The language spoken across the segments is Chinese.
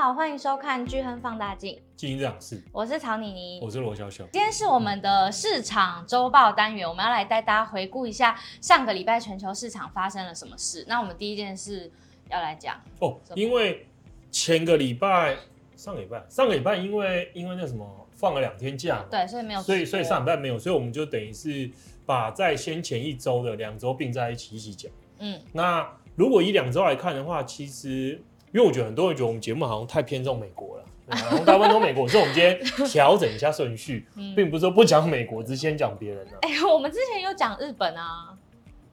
好，欢迎收看《巨亨放大镜》，经营这档事，我是曹妮妮，我是罗小小。今天是我们的市场周报单元，我们要来带大家回顾一下上个礼拜全球市场发生了什么事。那我们第一件事要来讲哦，因为前个礼拜、上个礼拜、上个礼拜，因为因为那什么放了两天假，对，所以没有，所以所以上礼拜没有，所以我们就等于是把在先前一周的两周并在一起一起讲。嗯，那如果以两周来看的话，其实。因为我觉得很多人觉得我们节目好像太偏重美国了，然后大部分都美国，所以我们今天调整一下顺序，并不是说不讲美国，只先讲别人呢。哎，我们之前有讲日本啊，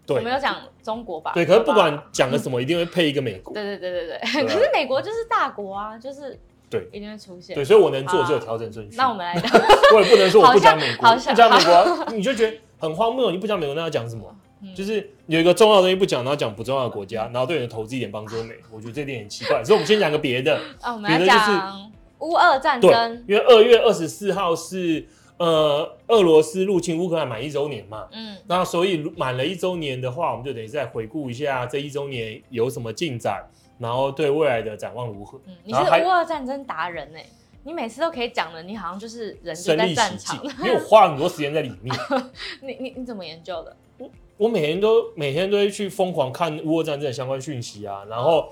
对，我们有讲中国吧？对，可是不管讲了什么，一定会配一个美国。对对对对对，可是美国就是大国啊，就是对，一定会出现。对，所以我能做只有调整顺序。那我们来讲，我也不能说我不讲美国，不讲美国，你就觉得很荒谬。你不讲美国，那要讲什么？就是有一个重要的东西不讲，然后讲不重要的国家，然后对你的投资一点帮助都没。我觉得这点很奇怪，所以我们先讲个别的。啊，我们来讲乌俄战争。因为二月二十四号是呃俄罗斯入侵乌克兰满一周年嘛。嗯。那所以满了一周年的话，我们就等于再回顾一下这一周年有什么进展，然后对未来的展望如何。嗯，你是乌俄战争达人哎，你每次都可以讲的，你好像就是人就在战场，因为我花很多时间在里面。你你你怎么研究的？我每天都每天都会去疯狂看乌俄战争的相关讯息啊，然后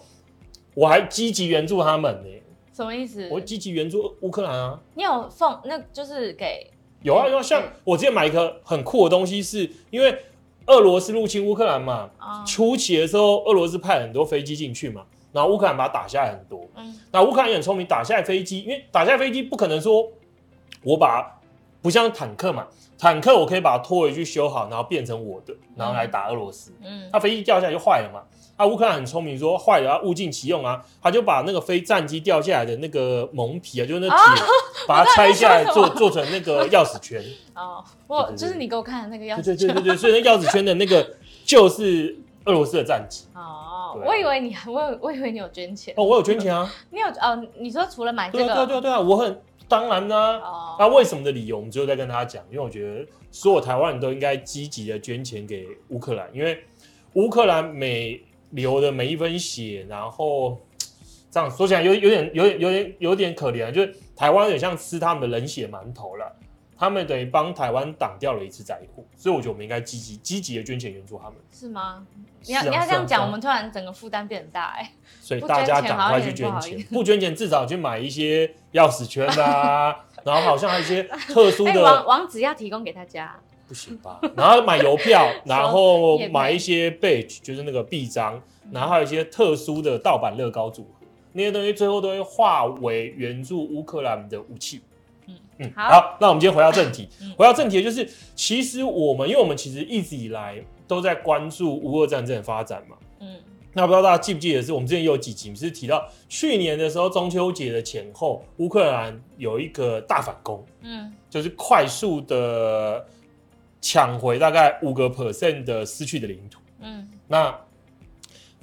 我还积极援助他们呢、欸。什么意思？我积极援助乌克兰啊。你有奉那就是给有啊有啊，像我之前买一个很酷的东西是，是因为俄罗斯入侵乌克兰嘛，嗯、初期的时候俄罗斯派很多飞机进去嘛，然后乌克兰把它打下来很多。嗯，那乌克兰也很聪明，打下来飞机，因为打下来飞机不可能说我把不像坦克嘛。坦克我可以把它拖回去修好，然后变成我的，然后来打俄罗斯。嗯，他飞机掉下来就坏了嘛。啊，乌克兰很聪明，说坏了要物尽其用啊，他就把那个飞战机掉下来的那个蒙皮啊，就是那铁，哦、把它拆下来做做成那个钥匙圈。哦，我就是你给我看的那个钥匙圈。对对对对，所以那钥匙圈的那个就是俄罗斯的战机。哦，我以为你，我我以为你有捐钱。哦，我有捐钱啊。你有哦？你说除了买这个？对对对啊，我很。当然呢，那、oh. 为什么的理由，我们之后再跟大家讲。因为我觉得所有台湾人都应该积极的捐钱给乌克兰，因为乌克兰每流的每一分血，然后这样说起来有有点有点有点有点可怜，就是台湾有点像吃他们的冷血馒头了。他们等于帮台湾挡掉了一次灾祸，所以我觉得我们应该积极积极的捐钱援助他们。是吗？你要、啊、你要这样讲，我们突然整个负担变很大哎、欸。所以大家赶快去捐钱，不捐钱至少去买一些钥匙圈啊，然后好像还有一些特殊的、欸、网网址要提供给大家。不行吧？然后买邮票，然后买一些 badge，就是那个臂章，然后还有一些特殊的盗版乐高组合，那些东西最后都会化为援助乌克兰的武器。嗯，好，那我们今天回到正题。嗯、回到正题，就是其实我们，因为我们其实一直以来都在关注乌俄战争的发展嘛。嗯，那不知道大家记不记得，是我们之前有几集是提到去年的时候中秋节的前后，乌克兰有一个大反攻，嗯，就是快速的抢回大概五个 percent 的失去的领土。嗯，那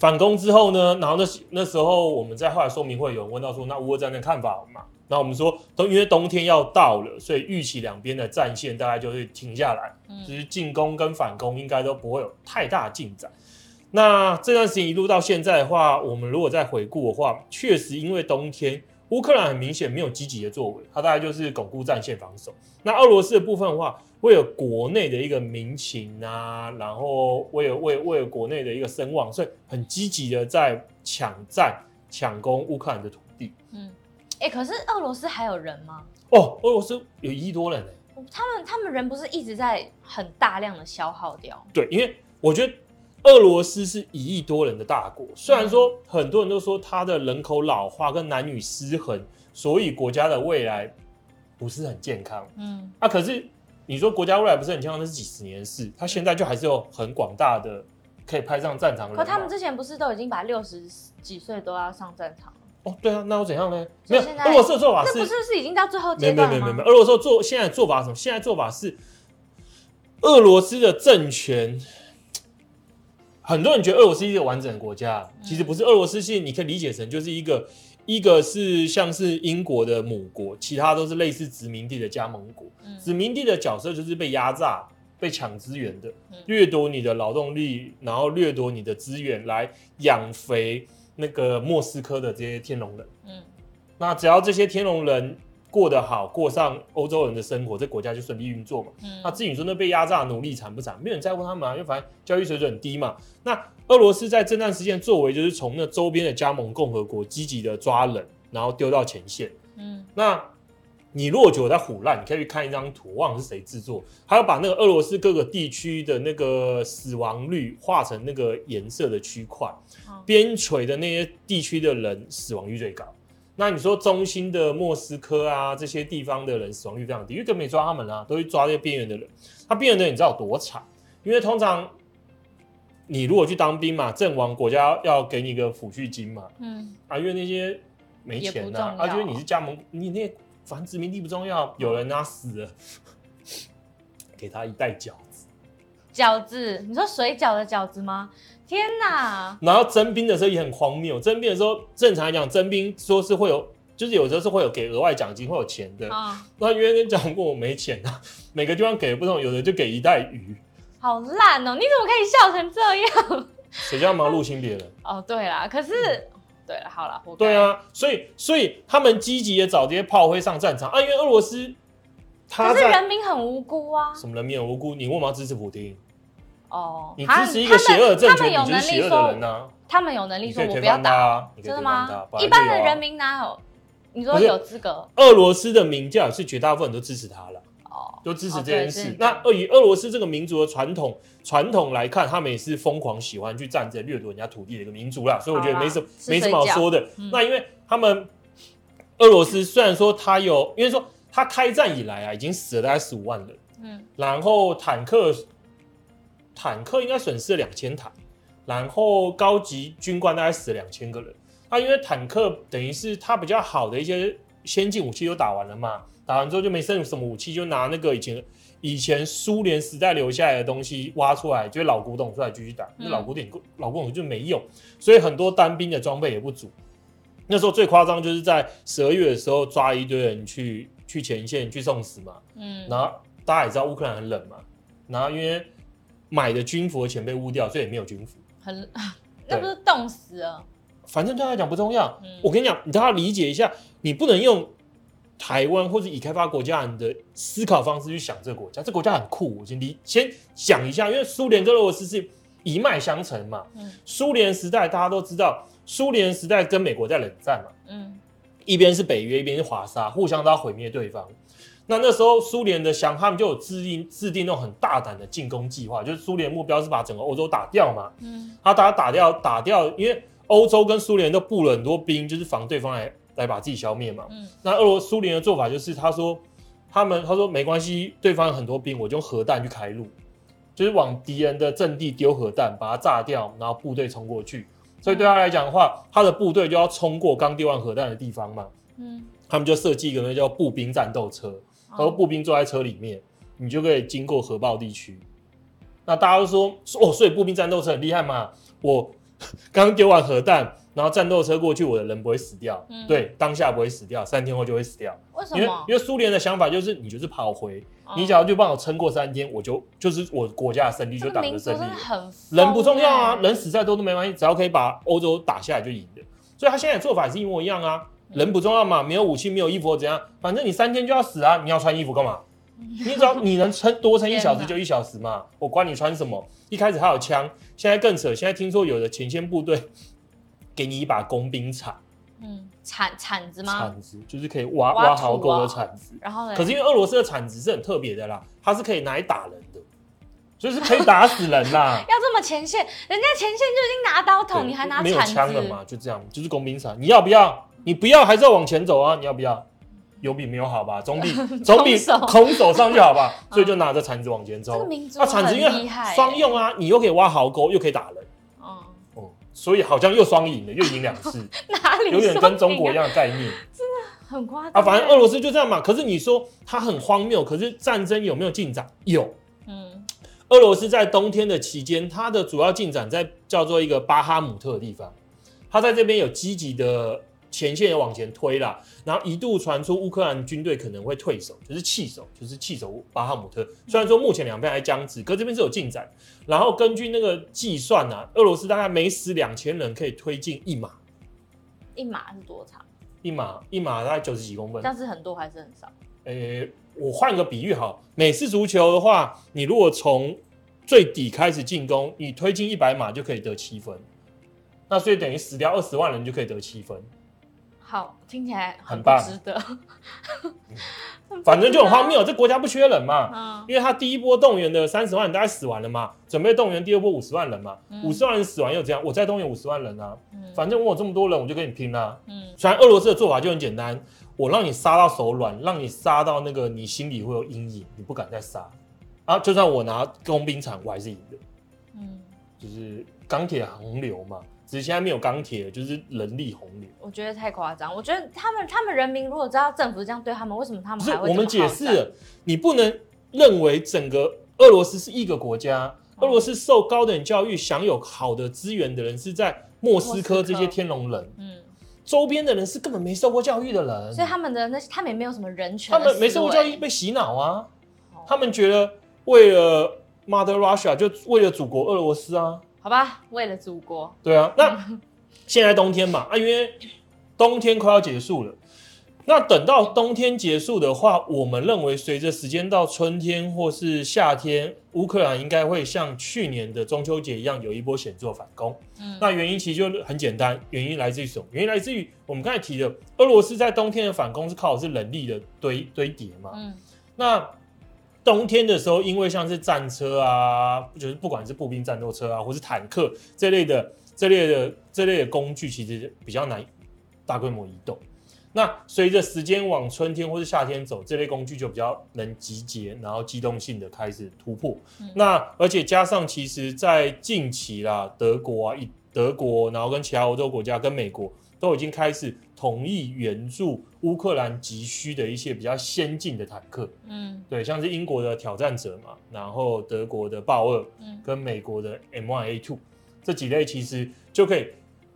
反攻之后呢，然后那那时候我们在后来说明会有人问到说，那乌俄战争的看法嘛？那我们说，冬因为冬天要到了，所以预期两边的战线大概就会停下来，嗯，就是进攻跟反攻应该都不会有太大进展。那这段时间一路到现在的话，我们如果再回顾的话，确实因为冬天，乌克兰很明显没有积极的作为，它大概就是巩固战线防守。那俄罗斯的部分的话，为了国内的一个民情啊，然后为了为为了国内的一个声望，所以很积极的在抢占抢攻乌克兰的土地，嗯。哎、欸，可是俄罗斯还有人吗？哦，俄罗斯有一亿多人呢。他们他们人不是一直在很大量的消耗掉？对，因为我觉得俄罗斯是一亿多人的大国，虽然说很多人都说它的人口老化跟男女失衡，所以国家的未来不是很健康。嗯，啊，可是你说国家未来不是很健康，那是几十年的事，他现在就还是有很广大的可以派上战场的人。可他们之前不是都已经把六十几岁都要上战场？哦，对啊，那又怎样呢？没有，俄罗斯的做法是，那不是是已经到最后阶段吗？没有没有没有，俄罗斯做现在做法是什么？现在做法是，俄罗斯的政权，很多人觉得俄罗斯是一个完整的国家，其实不是。俄罗斯是你可以理解成就是一个，一个是像是英国的母国，其他都是类似殖民地的加盟国。嗯殖民地的角色就是被压榨、被抢资源的，掠夺你的劳动力，然后掠夺你的资源来养肥。那个莫斯科的这些天龙人，嗯，那只要这些天龙人过得好，过上欧洲人的生活，这国家就顺利运作嘛。嗯、那至于说那被压榨的奴隶惨不惨，没有人在乎他们啊，因为反正教育水准很低嘛。那俄罗斯在这段时间作为就是从那周边的加盟共和国积极的抓人，然后丢到前线。嗯，那。你如果觉得我在唬烂，你可以去看一张图，忘了是谁制作，他要把那个俄罗斯各个地区的那个死亡率画成那个颜色的区块，边陲的那些地区的人死亡率最高。那你说中心的莫斯科啊，这些地方的人死亡率非常低，因为根本没抓他们啊，都去抓这些边缘的人。他边缘的人你知道有多惨？因为通常你如果去当兵嘛，阵亡国家要给你一个抚恤金嘛，嗯啊，因为那些没钱呐，啊，因为你是加盟，你那。反正殖民地不重要，有人啊死了，给他一袋饺子。饺子，你说水饺的饺子吗？天哪！然后征兵的时候也很荒谬，征兵的时候正常来讲，征兵说是会有，就是有时候是会有给额外奖金，会有钱的。啊，那因为跟讲过我没钱啊，每个地方给的不同，有的就给一袋鱼。好烂哦！你怎么可以笑成这样？谁叫忙入侵别人？哦，对啦，可是。嗯对了，好了，对啊，所以所以他们积极的找这些炮灰上战场啊，因为俄罗斯，可是人民很无辜啊。什么人民很无辜？你为什么要支持普京？哦，你支持一个邪恶政权，你就是邪恶的人呐。他们有能力说，我不要打，啊真的吗？一般的人民哪有？你说有资格？俄罗斯的民调是绝大部分人都支持他了。就支持这件事。那以俄罗斯这个民族的传统传统来看，他们也是疯狂喜欢去战争、掠夺人家土地的一个民族啦。所以我觉得没什么没什么好说的。那因为他们俄罗斯虽然说他有，因为说他开战以来啊，已经死了大概十五万人。嗯。然后坦克坦克应该损失了两千台，然后高级军官大概死了两千个人。那因为坦克等于是他比较好的一些先进武器都打完了嘛。打完之后就没剩什么武器，就拿那个以前以前苏联时代留下来的东西挖出来，就是老古董出来继续打。那、嗯、老古典老古董就没用，所以很多单兵的装备也不足。那时候最夸张就是在十二月的时候抓一堆人去去前线去送死嘛。嗯，然后大家也知道乌克兰很冷嘛，然后因为买的军服的钱被污掉，所以也没有军服。很，那不是冻死了？反正对他来讲不重要。嗯、我跟你讲，你都要理解一下，你不能用。台湾或者已开发国家人的思考方式去想这个国家，这个国家很酷。我先你先讲一下，因为苏联跟俄罗斯是一脉相承嘛。嗯。苏联时代大家都知道，苏联时代跟美国在冷战嘛。嗯。一边是北约，一边是华沙，互相都要毁灭对方。那那时候苏联的想，他们就有制定制定那种很大胆的进攻计划，就是苏联目标是把整个欧洲打掉嘛。嗯。他打打掉打掉，因为欧洲跟苏联都布了很多兵，就是防对方来。来把自己消灭嘛？嗯，那俄罗苏联的做法就是，他说他们他说没关系，对方有很多兵，我就用核弹去开路，就是往敌人的阵地丢核弹，把它炸掉，然后部队冲过去。所以对他来讲的话，他的部队就要冲过刚丢完核弹的地方嘛。嗯，他们就设计一个那叫步兵战斗车，然后步兵坐在车里面，你就可以经过核爆地区。那大家都说哦，所以步兵战斗车很厉害嘛？我刚丢完核弹。然后战斗车过去，我的人不会死掉。嗯，对，当下不会死掉，三天后就会死掉。为什么？因为因为苏联的想法就是，你就是跑回，哦、你只要就帮我撑过三天，我就就是我国家的胜利，就党的胜利。很人不重要啊，人死再多都没关系，只要可以把欧洲打下来就赢了。所以他现在的做法是一模一样啊，人不重要嘛，没有武器，没有衣服怎样？反正你三天就要死啊，你要穿衣服干嘛？你只要你能撑多撑一小时就一小时嘛，我管你穿什么。一开始还有枪，现在更扯，现在听说有的前线部队。给你一把工兵铲，嗯，铲铲子吗？铲子就是可以挖挖壕沟的铲子。然后呢？可是因为俄罗斯的铲子是很特别的啦，它是可以拿来打人的，就是可以打死人啦。要这么前线，人家前线就已经拿刀捅，你还拿？没有枪了嘛？就这样，就是工兵铲。你要不要？你不要还是要往前走啊？你要不要？有比没有好吧？总比 总比空手上去好吧？所以就拿着铲子往前走。那铲子因为双用啊，你又可以挖壕沟，又可以打人。所以好像又双赢了，又赢两次，哪里、啊、有点跟中国一样的概念，真的很夸张啊！反正俄罗斯就这样嘛。可是你说它很荒谬，可是战争有没有进展？有。嗯，俄罗斯在冬天的期间，它的主要进展在叫做一个巴哈姆特的地方，它在这边有积极的。前线也往前推了，然后一度传出乌克兰军队可能会退守，就是弃守，就是弃守巴哈姆特。虽然说目前两边还僵持，可这边是有进展。然后根据那个计算啊，俄罗斯大概每死两千人可以推进一码。一码是多长？一码一码大概九十几公分，但是很多还是很少？呃、欸，我换个比喻好，美式足球的话，你如果从最底开始进攻，你推进一百码就可以得七分，那所以等于死掉二十万人就可以得七分。好，听起来很棒，值得。反正就很荒谬，这国家不缺人嘛，嗯、因为他第一波动员的三十万人大概死完了嘛，准备动员第二波五十万人嘛，五十、嗯、万人死完又怎样？我再动员五十万人啊，嗯、反正我有这么多人，我就跟你拼啊。嗯，虽然俄罗斯的做法就很简单，我让你杀到手软，让你杀到那个你心里会有阴影，你不敢再杀啊。就算我拿工兵铲，我还是赢的。嗯，就是钢铁洪流嘛。只是现在没有钢铁，就是人力洪流。我觉得太夸张。我觉得他们他们人民如果知道政府这样对他们，为什么他们还会？我们解释了，你不能认为整个俄罗斯是一个国家。俄罗斯受高等教育、享有好的资源的人是在莫斯科这些天龙人。嗯，周边的人是根本没受过教育的人，所以他们的那他们也没有什么人权。他们没受过教育，被洗脑啊！他们觉得为了 Mother Russia，就为了祖国俄罗斯啊。好吧，为了祖国。对啊，那现在冬天嘛，啊，因为冬天快要结束了。那等到冬天结束的话，我们认为随着时间到春天或是夏天，乌克兰应该会像去年的中秋节一样，有一波显著反攻。嗯，那原因其实就很简单，原因来自于什么？原因来自于我们刚才提的，俄罗斯在冬天的反攻是靠的是人力的堆堆叠嘛。嗯，那。冬天的时候，因为像是战车啊，就是不管是步兵战斗车啊，或是坦克这类的、这类的、这类的工具，其实比较难大规模移动。那随着时间往春天或是夏天走，这类工具就比较能集结，然后机动性的开始突破。嗯、那而且加上，其实，在近期啦，德国啊，以德国，然后跟其他欧洲国家跟美国都已经开始。同意援助乌克兰急需的一些比较先进的坦克，嗯，对，像是英国的挑战者嘛，然后德国的豹二，嗯，跟美国的 M1A2 这几类，其实就可以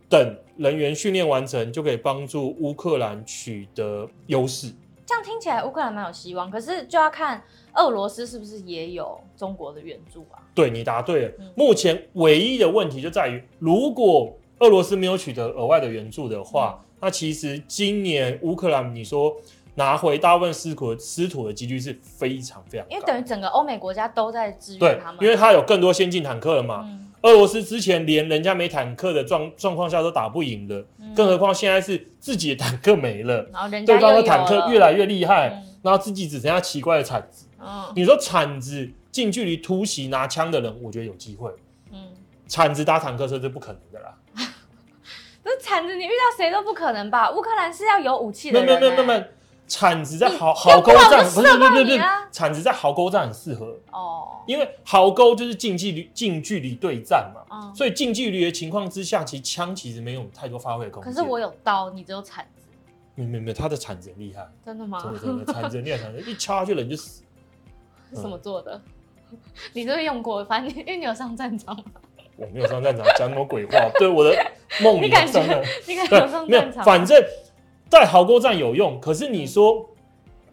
等人员训练完成，就可以帮助乌克兰取得优势。这样听起来乌克兰蛮有希望，可是就要看俄罗斯是不是也有中国的援助啊？对，你答对了，嗯，目前唯一的问题就在于，如果俄罗斯没有取得额外的援助的话。嗯那其实今年乌克兰，你说拿回大部分失土失土的几率是非常非常高，因为等于整个欧美国家都在支援他们，因为他有更多先进坦克了嘛。嗯、俄罗斯之前连人家没坦克的状状况下都打不赢的，嗯、更何况现在是自己的坦克没了，然后人家对方的坦克越来越厉害，嗯、然后自己只剩下奇怪的铲子。嗯、你说铲子近距离突袭拿枪的人，我觉得有机会。嗯，铲子打坦克车是不可能的啦。这铲子你遇到谁都不可能吧？乌克兰是要有武器的人、欸。没有没有没有，铲子在壕壕沟战不是不是不是，铲子在壕沟战很适合哦，因为壕沟就是近距离近距离对战嘛，嗯、所以近距离的情况之下，其实枪其实没有太多发挥的空间。可是我有刀，你只有铲子。没有没有没有，他的铲子很厉害。真的吗？真的真的，铲子厉害，铲子 一插下去人就死。是什么做的？嗯、你是不是用过？反正因为你有上战场。我没有上战场，讲什么鬼话？对我的梦里发生了。你敢上战场？没有，反正在壕沟战有用。可是你说，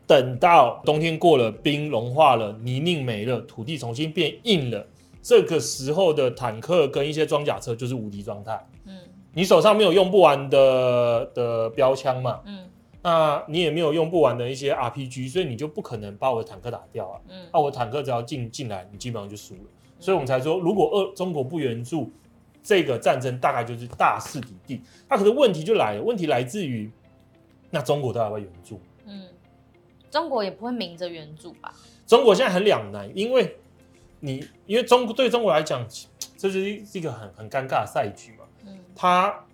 等到冬天过了，冰融化了，泥泞没了，土地重新变硬了，这个时候的坦克跟一些装甲车就是无敌状态。嗯，你手上没有用不完的的标枪嘛？嗯，那你也没有用不完的一些 RPG，所以你就不可能把我的坦克打掉啊。嗯，那我坦克只要进进来，你基本上就输了。所以我们才说，如果二中国不援助，这个战争大概就是大势已定。那可是问题就来了，问题来自于，那中国到底要援助？嗯，中国也不会明着援助吧？中国现在很两难，因为你因为中国对中国来讲，这是一个很很尴尬的赛局嘛。嗯，他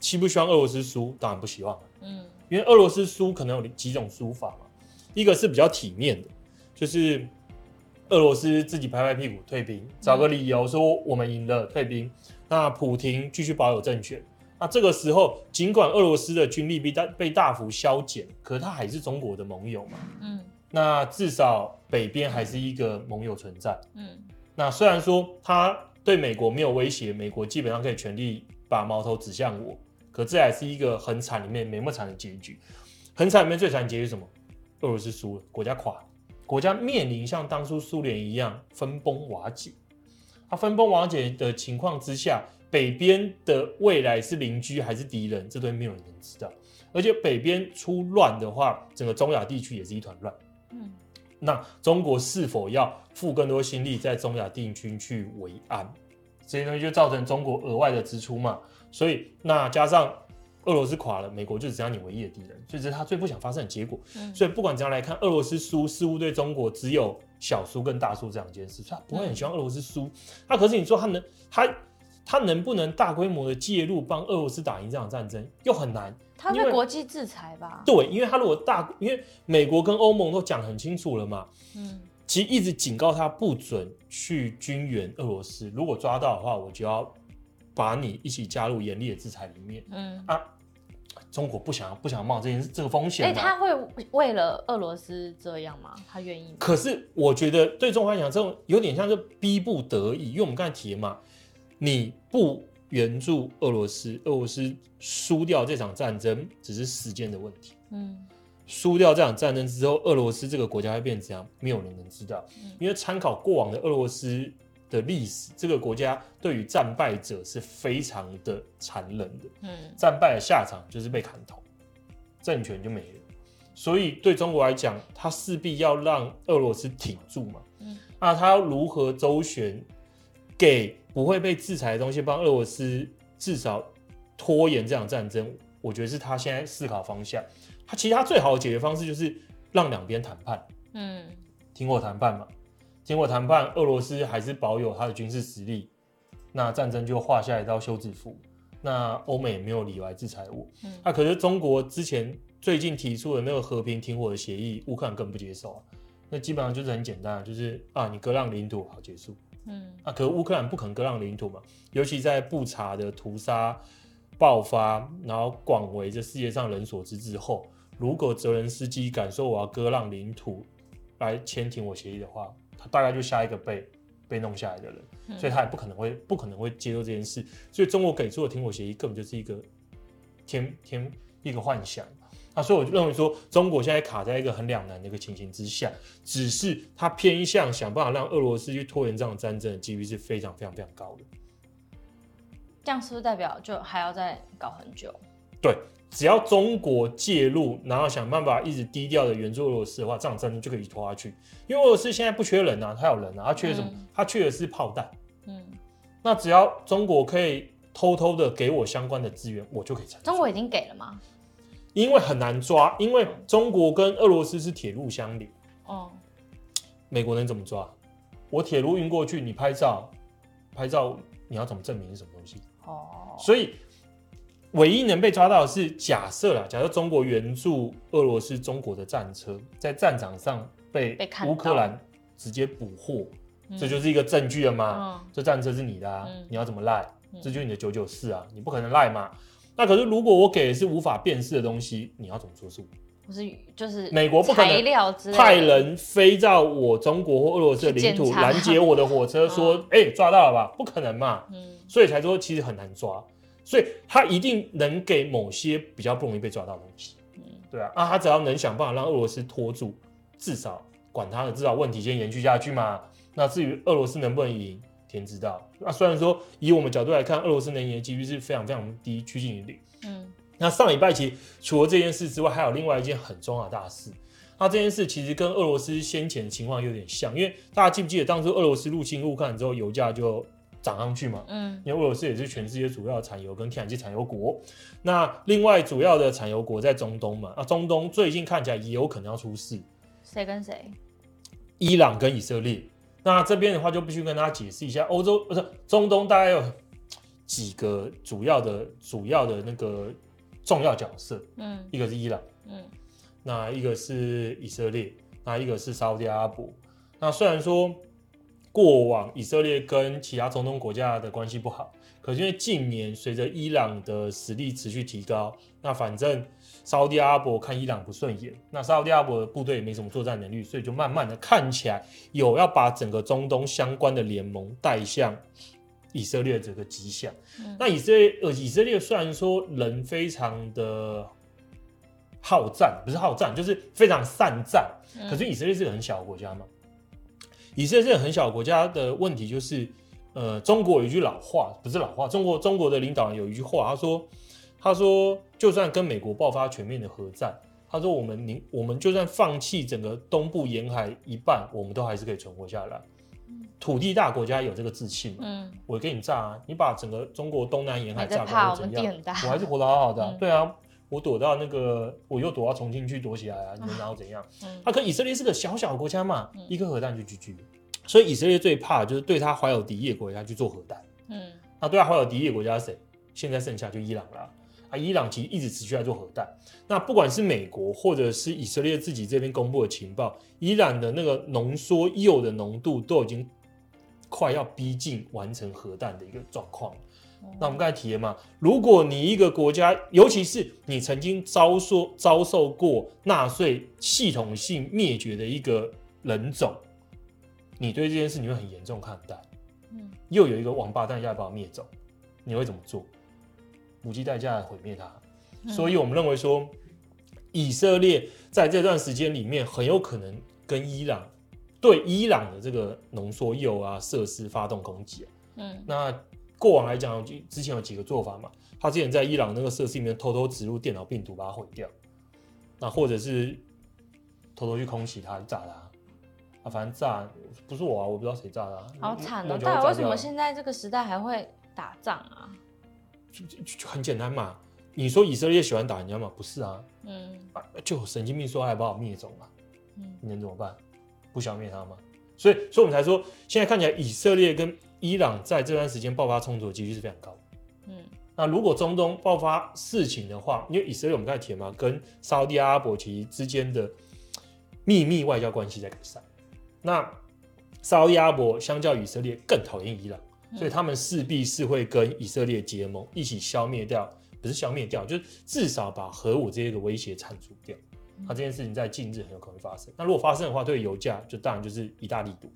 希不希望俄罗斯输？当然不希望。嗯，因为俄罗斯输可能有几种输法嘛，一个是比较体面的，就是。俄罗斯自己拍拍屁股退兵，找个理由说我们赢了退兵。那普廷继续保有政权。那这个时候，尽管俄罗斯的军力被大被大幅削减，可他还是中国的盟友嘛。嗯。那至少北边还是一个盟友存在。嗯。那虽然说他对美国没有威胁，美国基本上可以全力把矛头指向我，可这还是一个很惨里面没那么惨的结局。很惨里面最惨的结局是什么？俄罗斯输了，国家垮了。国家面临像当初苏联一样分崩瓦解，它分崩瓦解的情况之下，北边的未来是邻居还是敌人，这都没有人能知道。而且北边出乱的话，整个中亚地区也是一团乱。嗯，那中国是否要付更多心力在中亚地区去维安？这些东西就造成中国额外的支出嘛。所以那加上俄罗斯垮了，美国就只要你唯一的敌人，所以这是他最不想发生的结果。嗯，所以不管怎样来看，俄罗斯输似乎对中国只有小输跟大输这两件事，所以他不会很希望俄罗斯输。那可是你说他能他？他能不能大规模的介入帮俄罗斯打赢这场战争，又很难。他被国际制裁吧？对，因为他如果大，因为美国跟欧盟都讲很清楚了嘛，嗯，其实一直警告他不准去军援俄罗斯，如果抓到的话，我就要把你一起加入严厉的制裁里面。嗯啊，中国不想要不想冒这件这个风险。哎，他会为了俄罗斯这样吗？他愿意吗？可是我觉得对中国来讲，这种有点像是逼不得已，因为我们刚才提了嘛。你不援助俄罗斯，俄罗斯输掉这场战争只是时间的问题。嗯，输掉这场战争之后，俄罗斯这个国家会变成怎样？没有人能知道。嗯，因为参考过往的俄罗斯的历史，这个国家对于战败者是非常的残忍的。嗯，战败的下场就是被砍头，政权就没了。所以对中国来讲，他势必要让俄罗斯挺住嘛。嗯，那他要如何周旋？给不会被制裁的东西，帮俄罗斯至少拖延这场战争，我觉得是他现在思考方向。他其实他最好的解决方式就是让两边谈判，嗯，停火谈判嘛。停火谈判，俄罗斯还是保有它的军事实力，那战争就画下一道休止符。那欧美也没有理由来制裁我。那、嗯啊、可是中国之前最近提出的那个和平停火的协议，乌克兰更不接受啊。那基本上就是很简单，就是啊，你割让领土好结束。嗯，啊，可乌克兰不可能割让领土嘛，尤其在布查的屠杀爆发，然后广为这世界上人所知之后，如果泽连斯基敢说我要割让领土来签停火协议的话，他大概就下一个被被弄下来的人，嗯，所以他也不可能会不可能会接受这件事，所以中国给出的停火协议根本就是一个天天一个幻想。那所以我就认为说，中国现在卡在一个很两难的一个情形之下，只是他偏向想办法让俄罗斯去拖延这场战争的几率是非常非常非常高的。这样是不是代表就还要再搞很久？对，只要中国介入，然后想办法一直低调的援助俄罗斯的话，这场战争就可以拖下去。因为俄罗斯现在不缺人啊，他有人啊，他缺什么？嗯、他缺的是炮弹。嗯，那只要中国可以偷偷的给我相关的资源，我就可以参。中国已经给了吗？因为很难抓，因为中国跟俄罗斯是铁路相连。哦，美国能怎么抓？我铁路运过去，你拍照，拍照你要怎么证明是什么东西？哦，所以唯一能被抓到的是假设啦，假设中国援助俄罗斯，中国的战车在战场上被乌克兰直接捕获，这就是一个证据了嘛？这战车是你的啊，你要怎么赖？这就是你的九九四啊，你不可能赖嘛。那可是，如果我给的是无法辨识的东西，你要怎么说是我？不是，就是美国不可能派人飞到我中国或俄罗斯的领土拦截我的火车，说：“ 哎、欸，抓到了吧？”不可能嘛。嗯，所以才说其实很难抓，所以他一定能给某些比较不容易被抓到的东西。嗯，对啊，啊，他只要能想办法让俄罗斯拖住，至少管他的，至少问题先延续下去嘛。那至于俄罗斯能不能赢？天知道。那虽然说以我们角度来看，俄罗斯能赢的几率是非常非常低，趋近于零。嗯，那上礼拜其实除了这件事之外，还有另外一件很重要的大事。那这件事其实跟俄罗斯先前的情况有点像，因为大家记不记得当初俄罗斯入侵乌克兰之后，油价就涨上去嘛？嗯，因为俄罗斯也是全世界主要的产油跟天然气产油国。那另外主要的产油国在中东嘛？那中东最近看起来也有可能要出事。谁跟谁？伊朗跟以色列。那这边的话就必须跟大家解释一下，欧洲不是中东大概有几个主要的、主要的那个重要角色，嗯，一个是伊朗，嗯，那一个是以色列，那一个是沙乌地阿拉伯。那虽然说过往以色列跟其他中东国家的关系不好，可是因为近年随着伊朗的实力持续提高，那反正。沙乌地阿拉伯看伊朗不顺眼，那沙乌地阿拉伯的部队也没什么作战能力，所以就慢慢的看起来有要把整个中东相关的联盟带向以色列这个迹象。那以色列呃，以色列虽然说人非常的好战，不是好战，就是非常善战。可是以色列是个很小的国家嘛？以色列是个很小的国家的问题就是，呃，中国有一句老话，不是老话，中国中国的领导人有一句话，他说，他说，就算跟美国爆发全面的核战，他说我们宁我们就算放弃整个东部沿海一半，我们都还是可以存活下来。土地大国家有这个自信嘛？嗯，我给你炸啊，你把整个中国东南沿海炸掉怎样？我还是活得好好的、啊。嗯、对啊，我躲到那个，我又躲到重庆去躲起来啊，你们然后怎样？嗯，他可以色列是个小小的国家嘛，嗯、一颗核弹就 GG。所以以色列最怕就是对他怀有敌意的国家去做核弹。嗯，那对他怀有敌意的国家是谁？现在剩下就伊朗了。啊，伊朗其实一直持续在做核弹。那不管是美国或者是以色列自己这边公布的情报，伊朗的那个浓缩铀的浓度都已经快要逼近完成核弹的一个状况。嗯、那我们刚才提了嘛，如果你一个国家，尤其是你曾经遭受遭受过纳粹系统性灭绝的一个人种。你对这件事你会很严重看待，嗯，又有一个王八蛋要把我灭走，你会怎么做？不计代价毁灭它。嗯、所以我们认为说，以色列在这段时间里面很有可能跟伊朗对伊朗的这个浓缩铀啊设施发动攻击、啊、嗯，那过往来讲，之前有几个做法嘛，他之前在伊朗那个设施里面偷偷植入电脑病毒把它毁掉，那或者是偷偷去空袭它炸它。啊，反正炸不是我啊，我不知道谁炸的、啊。好惨啊！到底为什么现在这个时代还会打仗啊？就就就很简单嘛。你说以色列喜欢打人家吗？不是啊。嗯。啊，就有神经病说还把我灭种嘛。嗯。你能怎么办？不消灭他吗？所以，所以我们才说，现在看起来以色列跟伊朗在这段时间爆发冲突的几率是非常高。嗯。那如果中东爆发事情的话，因为以色列我们刚才提嘛，跟沙乌地阿拉伯其实之间的秘密外交关系在改善。那沙乌地阿拉伯相较以色列更讨厌伊朗，所以他们势必是会跟以色列结盟，一起消灭掉，不是消灭掉，就是至少把核武这个威胁铲除掉。那这件事情在近日很有可能发生。那如果发生的话，对油价就当然就是一大力度。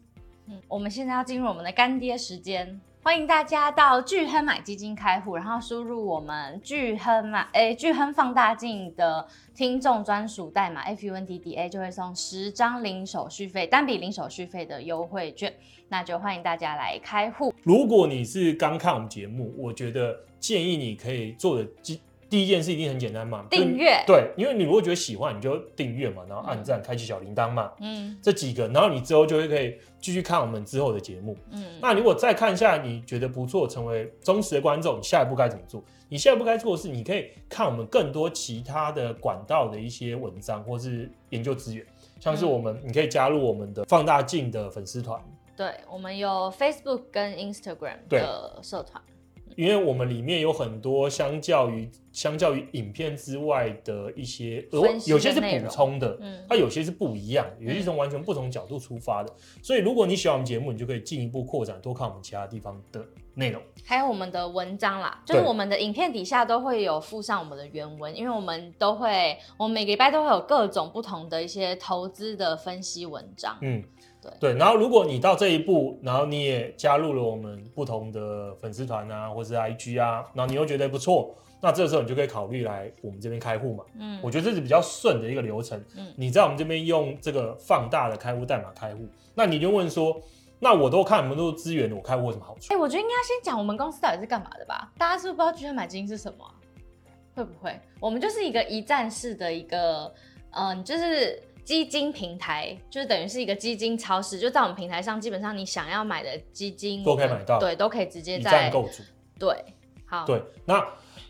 我们现在要进入我们的干爹时间。欢迎大家到巨亨买基金开户，然后输入我们巨亨买诶巨亨放大镜的听众专属代码 FUNDDA，就会送十张零手续费单笔零手续费的优惠券，那就欢迎大家来开户。如果你是刚看我们节目，我觉得建议你可以做的基第一件事一定很简单嘛，订阅。对，因为你如果觉得喜欢，你就订阅嘛，然后按赞，嗯、开启小铃铛嘛，嗯，这几个，然后你之后就会可以继续看我们之后的节目，嗯，那如果再看一下你觉得不错，成为忠实的观众，你下一步该怎么做？你下一步该做的是，你可以看我们更多其他的管道的一些文章或是研究资源，像是我们，嗯、你可以加入我们的放大镜的粉丝团，对，我们有 Facebook 跟 Instagram 的社团。因为我们里面有很多相较于相较于影片之外的一些额，有些是补充的，嗯，它有些是不一样，有些是从完全不同角度出发的。所以如果你喜欢我们节目，你就可以进一步扩展，多看我们其他地方的内容，还有我们的文章啦，就是我们的影片底下都会有附上我们的原文，因为我们都会，我们每个礼拜都会有各种不同的一些投资的分析文章，嗯。对，然后如果你到这一步，然后你也加入了我们不同的粉丝团啊，或者是 IG 啊，然后你又觉得不错，那这时候你就可以考虑来我们这边开户嘛。嗯，我觉得这是比较顺的一个流程。嗯，你在我们这边用这个放大的开户代码开户，那你就问说，那我都看那么多资源，我开户有什么好处？哎，我觉得应该先讲我们公司到底是干嘛的吧？大家是不是不知道巨亨买基金是什么？会不会？我们就是一个一站式的一个，嗯，就是。基金平台就是等于是一个基金超市，就在我们平台上，基本上你想要买的基金都可以买到，对，都可以直接在购组。对，好，对，那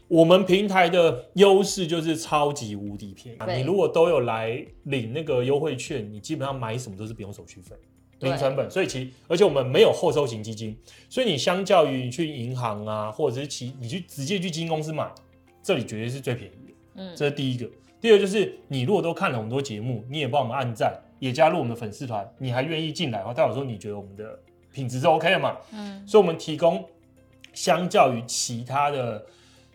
我们平台的优势就是超级无敌便宜。你如果都有来领那个优惠券，你基本上买什么都是不用手续费，零对成本。所以其而且我们没有后收型基金，所以你相较于你去银行啊，或者是其你去直接去基金公司买，这里绝对是最便宜的。嗯，这是第一个。第二就是，你如果都看了很多节目，你也帮我们按赞，也加入我们的粉丝团，你还愿意进来的话，代表说你觉得我们的品质是 OK 的嘛？嗯，所以我们提供相较于其他的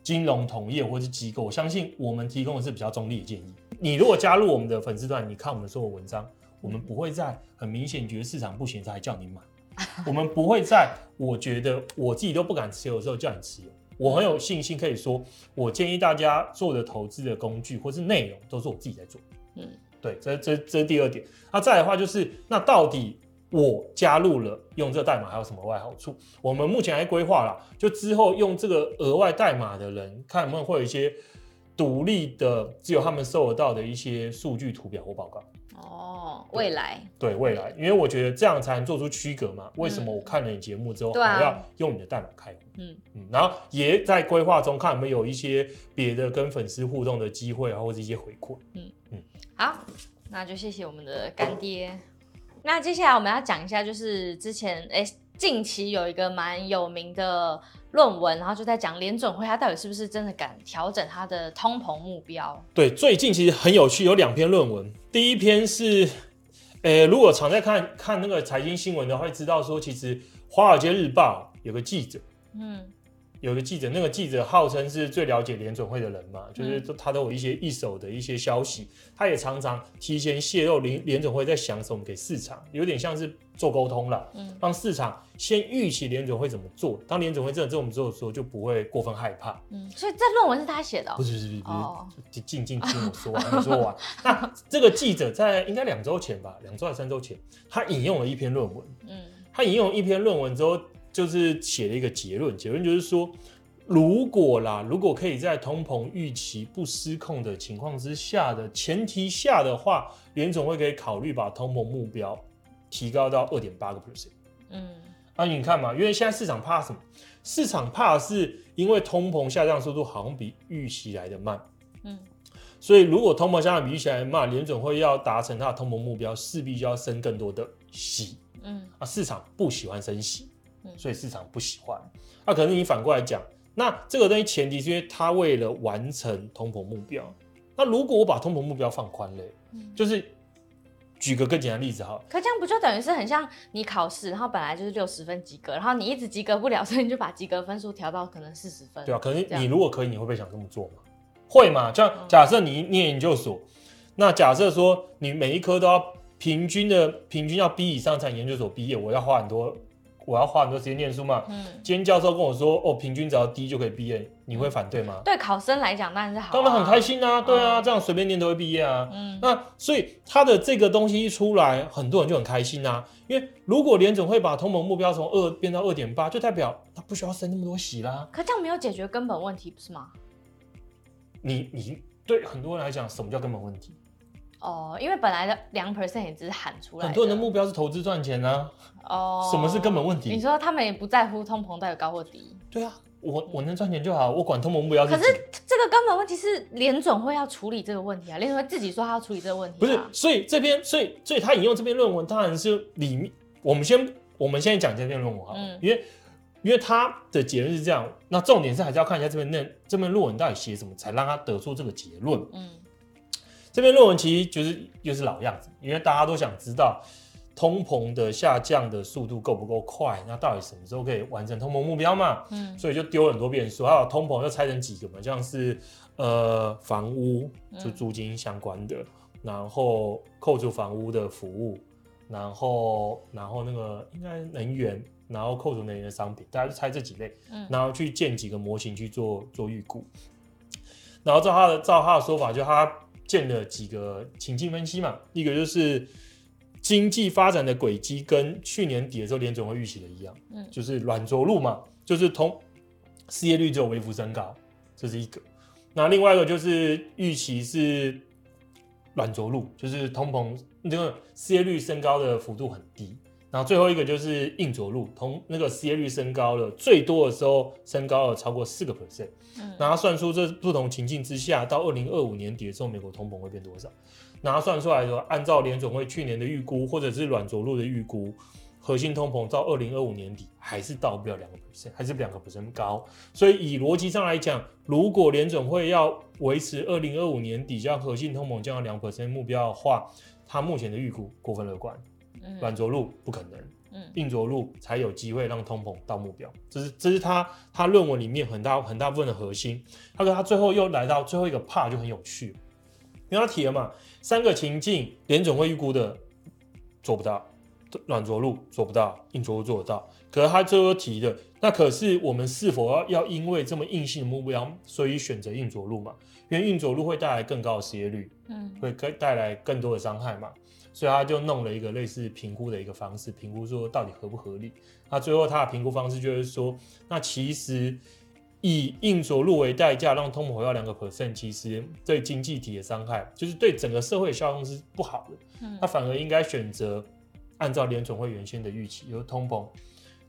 金融同业或是机构，我相信我们提供的是比较中立的建议。你如果加入我们的粉丝团，你看我们所有文章，我们不会在很明显觉得市场不行才叫你买，我们不会在我觉得我自己都不敢持有的时候叫你持有。我很有信心，可以说，我建议大家做的投资的工具或是内容，都是我自己在做。嗯，对，这这这是第二点。那再来的话就是，那到底我加入了用这个代码还有什么外好处？我们目前还规划了，就之后用这个额外代码的人，看有没有会有一些独立的，只有他们收得到的一些数据图表或报告。哦，未来对，对未来，因为我觉得这样才能做出区隔嘛。为什么我看了你节目之后还要用你的代码开？嗯嗯，然后也在规划中看有没有一些别的跟粉丝互动的机会啊，或者一些回馈。嗯嗯，好，那就谢谢我们的干爹。那接下来我们要讲一下，就是之前哎、欸，近期有一个蛮有名的论文，然后就在讲联准会它到底是不是真的敢调整它的通膨目标？对，最近其实很有趣，有两篇论文。第一篇是，诶、欸，如果常在看看那个财经新闻的话，会知道说，其实《华尔街日报》有个记者，嗯。有个记者，那个记者号称是最了解联准会的人嘛，就是他都有一些一手的一些消息，他也常常提前泄露联联准会在想什么给市场，有点像是做沟通了，嗯，让市场先预期联准会怎么做，当联准会真的这么做的时候，就不会过分害怕。嗯，所以这论文是他写的？不是不是不是，静静听我说完，你说完。那这个记者在应该两周前吧，两周还是三周前，他引用了一篇论文，嗯，他引用一篇论文之后。就是写了一个结论，结论就是说，如果啦，如果可以在通膨预期不失控的情况之下的前提下的话，联总会可以考虑把通膨目标提高到二点八个 percent。嗯，啊，你看嘛，因为现在市场怕什么？市场怕的是因为通膨下降速度好像比预期来的慢。嗯，所以如果通膨下降比预期来的慢，联总会要达成它的通膨目标，势必就要升更多的息。嗯，啊，市场不喜欢升息。所以市场不喜欢，那、啊、可能你反过来讲，那这个东西前提是因为他为了完成通膨目标。那如果我把通膨目标放宽了，嗯、就是举个更简单的例子哈，可这样不就等于是很像你考试，然后本来就是六十分及格，然后你一直及格不了，所以你就把及格分数调到可能四十分。对啊，可是你如果可以，你会不会想这么做嘛？会嘛？像假设你念研究所，嗯、那假设说你每一科都要平均的平均要 B 以上才研究所毕业，我要花很多。我要花很多时间念书嘛？嗯，今天教授跟我说，哦，平均只要低就可以毕业，你会反对吗？对考生来讲当然是好，当然很开心啊，对啊，这样随便念都会毕业啊。嗯，那所以他的这个东西一出来，很多人就很开心啊，因为如果联总会把通膨目标从二变到二点八，就代表他不需要升那么多息啦。可这样没有解决根本问题，不是吗？你你对很多人来讲，什么叫根本问题？哦，因为本来的两 percent 也只是喊出来，很多人的目标是投资赚钱呢、啊。哦，什么是根本问题？你说他们也不在乎通膨到底高或低？对啊，我我能赚钱就好，我管通膨目标是。可是这个根本问题是联准会要处理这个问题啊，联准会自己说他要处理这个问题、啊。不是，所以这边，所以所以他引用这篇论文，当然是里面我们先我们现在讲这篇论文好，嗯，因为因为他的结论是这样，那重点是还是要看一下这篇论这篇论文到底写什么，才让他得出这个结论。嗯。这篇论文其实就是又是老样子，因为大家都想知道通膨的下降的速度够不够快，那到底什么时候可以完成通膨目标嘛？嗯，所以就丢很多变数，还有通膨又拆成几个嘛，像是呃房屋就租金相关的，嗯、然后扣除房屋的服务，然后然后那个应该能源，然后扣除能源的商品，大家就猜这几类，嗯，然后去建几个模型去做做预估，然后照他的照他的说法，就他。建了几个情境分析嘛，一个就是经济发展的轨迹跟去年底的时候联总会预期的一样，嗯，就是软着陆嘛，就是通失业率只有微幅升高，这是一个。那另外一个就是预期是软着陆，就是通膨那个失业率升高的幅度很低。然后最后一个就是硬着陆，同那个失业率升高了，最多的时候升高了超过四个 percent。嗯，然后算出这不同情境之下，到二零二五年底的时候，美国通膨会变多少？然后算出来说，按照联总会去年的预估，或者是软着陆的预估，核心通膨到二零二五年底还是到不了两个 percent，还是两个 percent 高。所以以逻辑上来讲，如果联总会要维持二零二五年底将核心通膨降到两 percent 目标的话，它目前的预估过分乐观。软着陆不可能，嗯，硬着陆才有机会让通膨到目标，这是这是他他论文里面很大很大部分的核心。他说他最后又来到最后一个 part 就很有趣，因为他提了嘛，三个情境，联总会预估的做不到，软着陆做不到，硬着陆做得到。可是他最后提的，那可是我们是否要要因为这么硬性的目标，所以选择硬着陆嘛？因为硬着陆会带来更高的失业率，嗯，会带来更多的伤害嘛。所以他就弄了一个类似评估的一个方式，评估说到底合不合理。那最后他的评估方式就是说，那其实以硬着陆为代价让通膨回到两个 percent，其实对经济体的伤害，就是对整个社会效用是不好的。嗯，他反而应该选择按照联准会原先的预期，有通膨，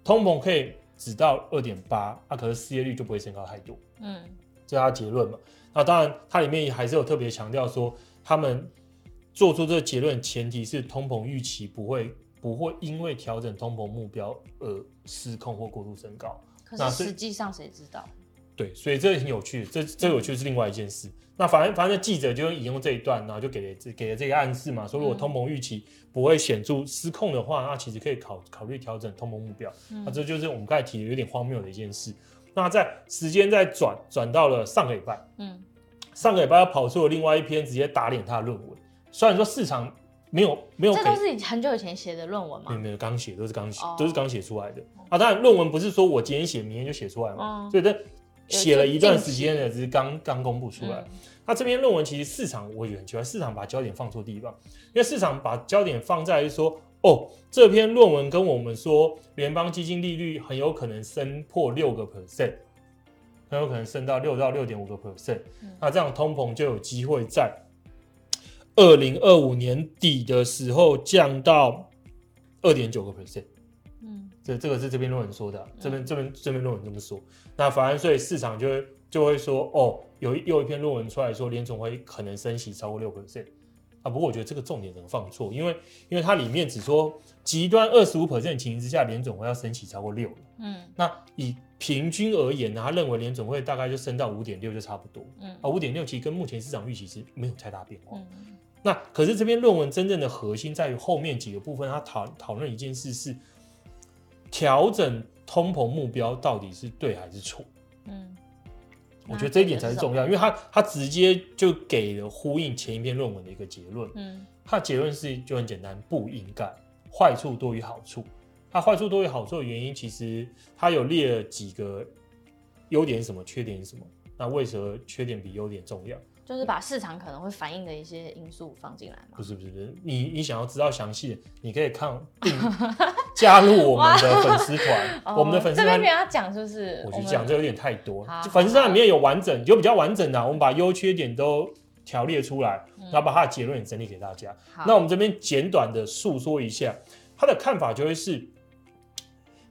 通膨可以只到二点八，那可是失业率就不会升高太多。嗯，这是他结论嘛。那当然，它里面还是有特别强调说，他们做出这个结论前提是通膨预期不会不会因为调整通膨目标而失控或过度升高。可是实际上谁知道？对，所以这很有趣，这这有趣是另外一件事。那反正反正记者就引用这一段，然后就给了这给了这个暗示嘛，说如果通膨预期不会显著失控的话，那其实可以考考虑调整通膨目标。那这就是我们刚才提的有点荒谬的一件事。那在时间再转转到了上个礼拜，嗯，上个礼拜又跑出了另外一篇直接打脸他的论文。虽然说市场没有没有，这都是很久以前写的论文吗？没有没有，刚写都是刚写，都是刚写出来的。啊，当然论文不是说我今天写明天就写出来嘛，所以这写了一段时间的，只是刚刚公布出来。那这篇论文其实市场我也很奇怪，市场把焦点放错地方，因为市场把焦点放在是说。哦，这篇论文跟我们说，联邦基金利率很有可能升破六个 percent，很有可能升到六到六点五个 percent。那这样通膨就有机会在二零二五年底的时候降到二点九个 percent。嗯，这这个是这篇论文说的，这边这边这篇论文这么说。那反而所以市场就会就会说，哦，有又一篇论文出来说，联总会可能升息超过六 percent。啊，不过我觉得这个重点可能放错，因为因为它里面只说极端二十五 percent 的情形之下，联总会要升息超过六。嗯，那以平均而言呢，他认为联总会大概就升到五点六就差不多。嗯，啊，五点六其实跟目前市场预期是没有太大变化。嗯，那可是这篇论文真正的核心在于后面几个部分，他讨讨论一件事是调整通膨目标到底是对还是错？嗯。我觉得这一点才是重要，因为他他直接就给了呼应前一篇论文的一个结论。嗯，他的结论是就很简单，不应该，坏处多于好处。他坏处多于好处的原因，其实他有列了几个优点是什么，缺点是什么。那为什么缺点比优点重要？就是把市场可能会反映的一些因素放进来吗？不是不是不是，你你想要知道详细的，你可以看加入我们的粉丝团，哇我们的粉丝团这边没有要讲，是不是？我觉得讲这有点太多，粉丝团里面有完整，有比较完整的，我们把优缺点都条列出来，然后把它的结论也整理给大家。嗯、那我们这边简短的诉说一下他的看法，就会是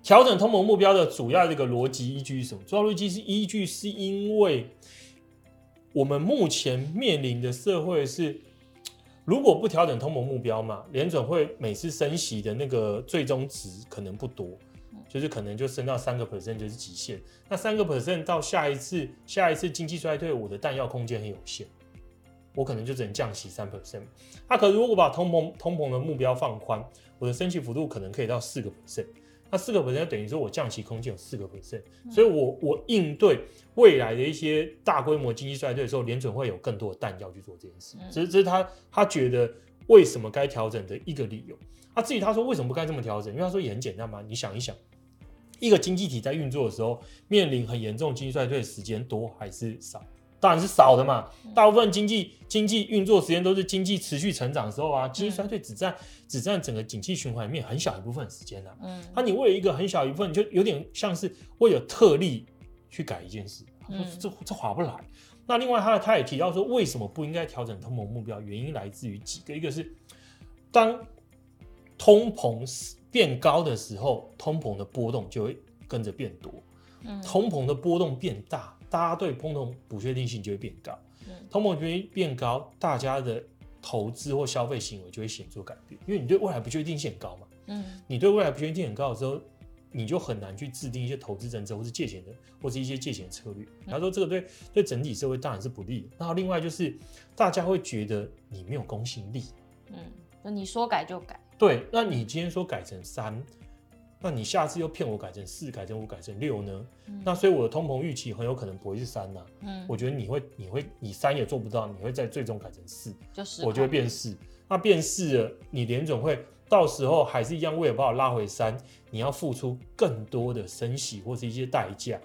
调整通膨目标的主要的一个逻辑依据是什么？主要逻辑是依据是因为。我们目前面临的社会是，如果不调整通膨目标嘛，联准会每次升息的那个最终值可能不多，就是可能就升到三个 percent 就是极限。那三个 percent 到下一次下一次经济衰退，我的弹药空间很有限，我可能就只能降息三 percent。那可如果把通膨通膨的目标放宽，我的升息幅度可能可以到四个 percent。那四个 percent 等于说我降息空间有四个 percent，所以我我应对未来的一些大规模经济衰退的时候，联准会有更多的弹药去做这件事。这是这是他他觉得为什么该调整的一个理由。那至于他说为什么不该这么调整，因为他说也很简单嘛，你想一想，一个经济体在运作的时候，面临很严重经济衰退的时间多还是少？当然是少的嘛，大部分经济经济运作时间都是经济持续成长的时候啊，经济衰退只占只占整个景气循环里面很小一部分时间啊。嗯，那你为了一个很小一部分，就有点像是为了特例去改一件事，这这划不来。那另外他他也提到说，为什么不应该调整通膨目标？原因来自于几个，一个是当通膨变高的时候，通膨的波动就会跟着变多，嗯，通膨的波动变大。大家对通膨不确定性就会变高，通膨觉变高，大家的投资或消费行为就会显著改变，因为你对未来不确定性很高嘛。嗯，你对未来不确定性很高的时候，你就很难去制定一些投资政策，或是借钱的，或是一些借钱策略。他说这个对对整体社会当然是不利的。然后另外就是大家会觉得你没有公信力。嗯，那你说改就改。对，那你今天说改成三。那你下次又骗我改成四，改成五，改成六呢？嗯、那所以我的通膨预期很有可能不会是三呐、啊。嗯，我觉得你会，你会，你三也做不到，你会在最终改成四，就是我就会变四。那变四了，你联总会到时候还是一样，为了把我拉回三，你要付出更多的升息或是一些代价，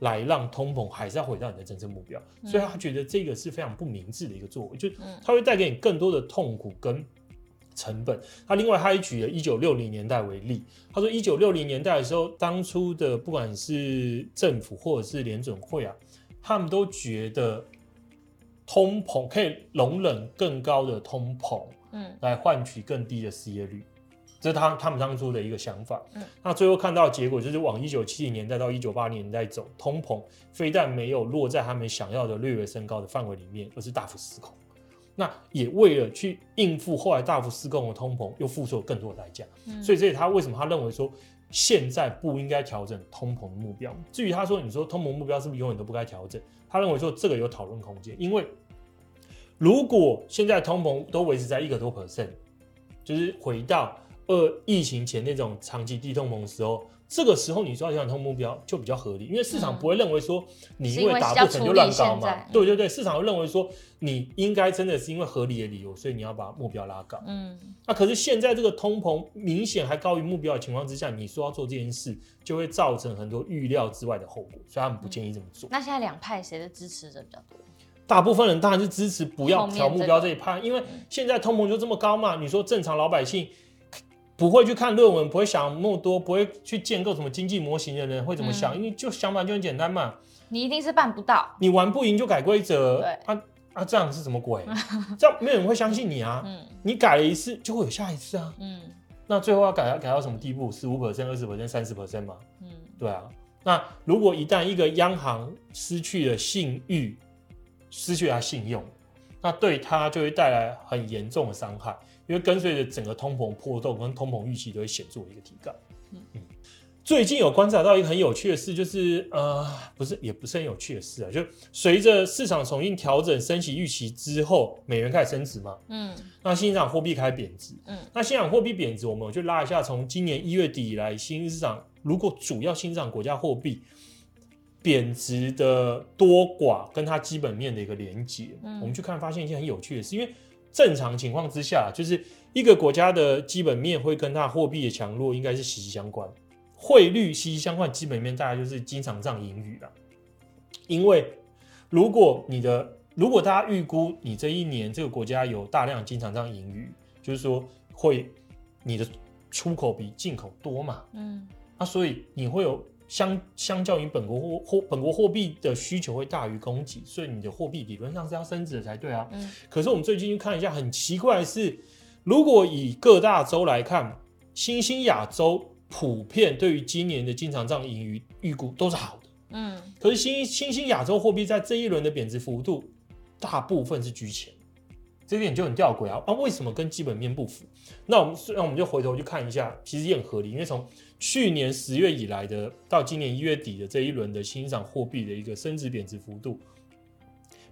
来让通膨还是要回到你的真正目标。嗯、所以他觉得这个是非常不明智的一个作为，就他会带给你更多的痛苦跟成本。他另外他还举了一九六零年代为例，他说一九六零年代的时候，当初的不管是政府或者是联准会啊，他们都觉得通膨可以容忍更高的通膨，嗯，来换取更低的失业率。这是他他们当初的一个想法，嗯，那最后看到结果就是往一九七零年代到一九八零年代走，通膨非但没有落在他们想要的略微升高的范围里面，而是大幅失控。那也为了去应付后来大幅失控的通膨，又付出了更多的代价。嗯，所以这是他为什么他认为说现在不应该调整通膨的目标。至于他说你说通膨目标是不是永远都不该调整？他认为说这个有讨论空间，因为如果现在通膨都维持在一个多 percent，就是回到。二疫情前那种长期低通膨的时候，这个时候你说要调整目标就比较合理，因为市场不会认为说你因为达不成就乱高嘛。对对对，市场会认为说你应该真的是因为合理的理由，所以你要把目标拉高。嗯，那可是现在这个通膨明显还高于目标的情况之下，你说要做这件事，就会造成很多预料之外的后果，所以他们不建议这么做。嗯，那现在两派谁的支持者比较多？大部分人当然是支持不要调目标这一派，因为现在通膨就这么高嘛。你说正常老百姓。不会去看论文，不会想那么多，不会去建构什么经济模型的人会怎么想？嗯、因为就想法就很简单嘛。你一定是办不到，你玩不赢就改规则。对啊啊，这样是什么鬼？这样没有人会相信你啊。嗯，你改了一次就会有下一次啊。嗯，那最后要改改到什么地步？十五 percent、二十 percent、三十 percent 嘛。嗯，对啊。那如果一旦一个央行失去了信誉，失去了信用，那对他就会带来很严重的伤害。因为跟随着整个通膨波动跟通膨预期都会显著一个提高。嗯嗯，最近有观察到一个很有趣的事，就是呃，不是也不是很有趣的事啊，就随着市场重新调整升息预期之后，美元开始升值嘛。嗯。那新兴市场货币开始贬值。嗯。那新兴市场货币贬值，我们就拉一下，从今年一月底以来，新兴市场如果主要新兴市场国家货币贬值的多寡，跟它基本面的一个连结，嗯，我们去看发现一件很有趣的事，因为。正常情况之下，就是一个国家的基本面会跟它货币的强弱应该是息息相关，汇率息息相关，基本面大概就是经常账盈余啦。因为如果你的如果大家预估你这一年这个国家有大量经常账盈余，就是说会你的出口比进口多嘛，嗯，那所以你会有。相相较于本国货货本国货币的需求会大于供给，所以你的货币理论上是要升值的才对啊。嗯。可是我们最近去看一下，很奇怪的是，如果以各大洲来看，新兴亚洲普遍对于今年的经常账盈余预估都是好的。嗯。可是新新兴亚洲货币在这一轮的贬值幅度，大部分是居前。这点就很吊诡啊！啊，为什么跟基本面不符？那我们那我们就回头去看一下，其实也很合理，因为从去年十月以来的到今年一月底的这一轮的欣赏货币的一个升值贬值幅度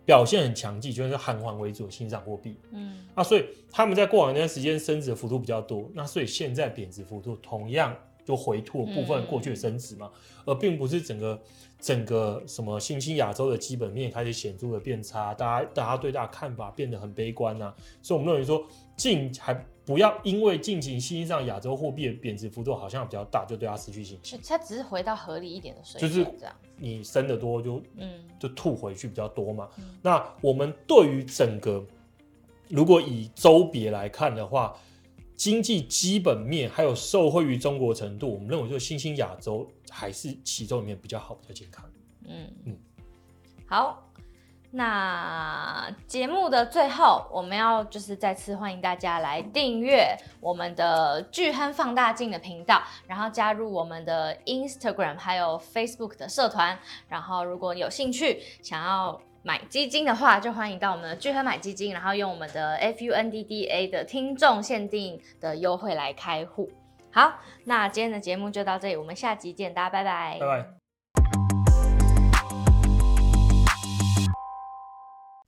表现很强劲，就是韩环为主的欣赏货币。嗯，啊，所以他们在过往那段时间升值的幅度比较多，那所以现在贬值幅度同样就回吐部分过去的升值嘛，而并不是整个。整个什么新兴亚洲的基本面开始显著的变差，大家大家对大家看法变得很悲观呐、啊，所以我们认为说近还不要因为近期新兴上亚洲货币的贬值幅度好像比较大，就对它失去信心。它只是回到合理一点的水平，就是这样。你升得多就嗯就吐回去比较多嘛。嗯、那我们对于整个如果以周别来看的话。经济基本面还有受惠于中国程度，我们认为就新兴亚洲还是其中里面比较好、比较健康。嗯嗯，好，那节目的最后，我们要就是再次欢迎大家来订阅我们的巨亨放大镜的频道，然后加入我们的 Instagram 还有 Facebook 的社团，然后如果你有兴趣想要。买基金的话，就欢迎到我们的巨亨买基金，然后用我们的 FUNDDA 的听众限定的优惠来开户。好，那今天的节目就到这里，我们下集见，大家拜拜。拜拜。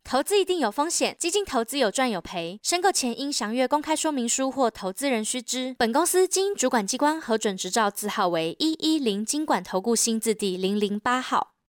投资一定有风险，基金投资有赚有赔，申购前应详阅公开说明书或投资人须知。本公司经主管机关核准执照字号为一一零金管投顾新字第零零八号。